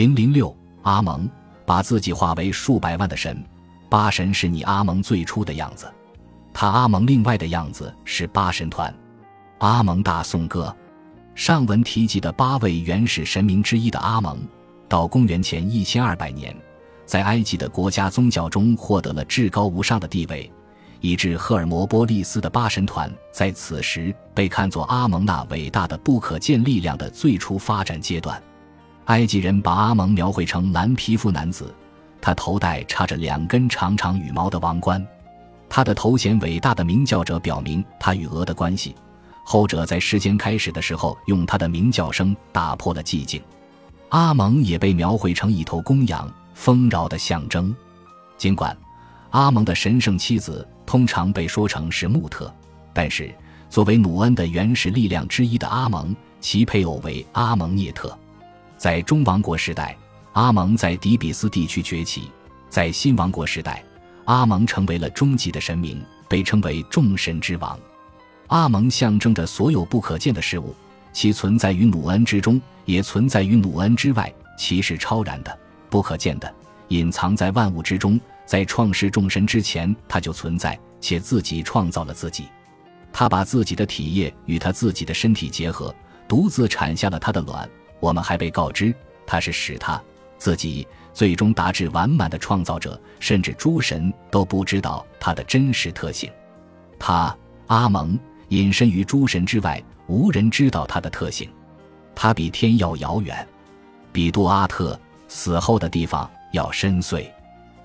零零六阿蒙把自己化为数百万的神，八神是你阿蒙最初的样子，他阿蒙另外的样子是八神团。阿蒙大颂歌，上文提及的八位原始神明之一的阿蒙，到公元前一千二百年，在埃及的国家宗教中获得了至高无上的地位，以致赫尔摩波利斯的八神团在此时被看作阿蒙那伟大的不可见力量的最初发展阶段。埃及人把阿蒙描绘成蓝皮肤男子，他头戴插着两根长长羽毛的王冠，他的头衔“伟大的鸣叫者”表明他与鹅的关系。后者在时间开始的时候，用他的鸣叫声打破了寂静。阿蒙也被描绘成一头公羊，丰饶的象征。尽管阿蒙的神圣妻子通常被说成是穆特，但是作为努恩的原始力量之一的阿蒙，其配偶为阿蒙涅特。在中王国时代，阿蒙在底比斯地区崛起；在新王国时代，阿蒙成为了终极的神明，被称为众神之王。阿蒙象征着所有不可见的事物，其存在于努恩之中，也存在于努恩之外。其是超然的、不可见的，隐藏在万物之中。在创世众神之前，他就存在，且自己创造了自己。他把自己的体液与他自己的身体结合，独自产下了他的卵。我们还被告知，他是使他自己最终达至完满的创造者，甚至诸神都不知道他的真实特性。他阿蒙。隐身于诸神之外，无人知道他的特性。他比天要遥远，比杜阿特死后的地方要深邃。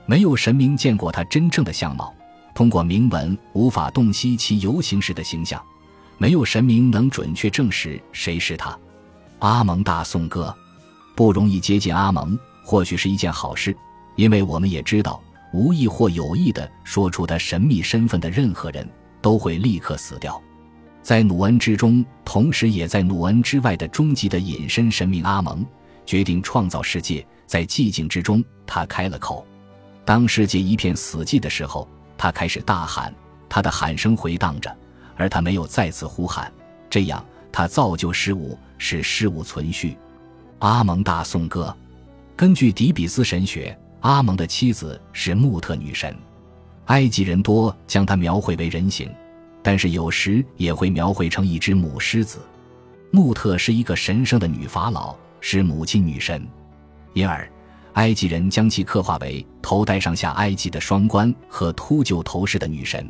没有神明见过他真正的相貌，通过铭文无法洞悉其游行时的形象。没有神明能准确证实谁是他。阿蒙大颂歌，不容易接近阿蒙，或许是一件好事，因为我们也知道，无意或有意的说出他神秘身份的任何人都会立刻死掉。在努恩之中，同时也在努恩之外的终极的隐身神明阿蒙决定创造世界。在寂静之中，他开了口。当世界一片死寂的时候，他开始大喊，他的喊声回荡着，而他没有再次呼喊。这样，他造就事物，使事物存续。阿蒙大颂歌。根据底比斯神学，阿蒙的妻子是穆特女神。埃及人多将她描绘为人形。但是有时也会描绘成一只母狮子，穆特是一个神圣的女法老，是母亲女神，因而埃及人将其刻画为头戴上下埃及的双冠和秃鹫头饰的女神。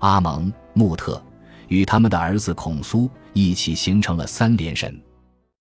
阿蒙、穆特与他们的儿子孔苏一起形成了三连神。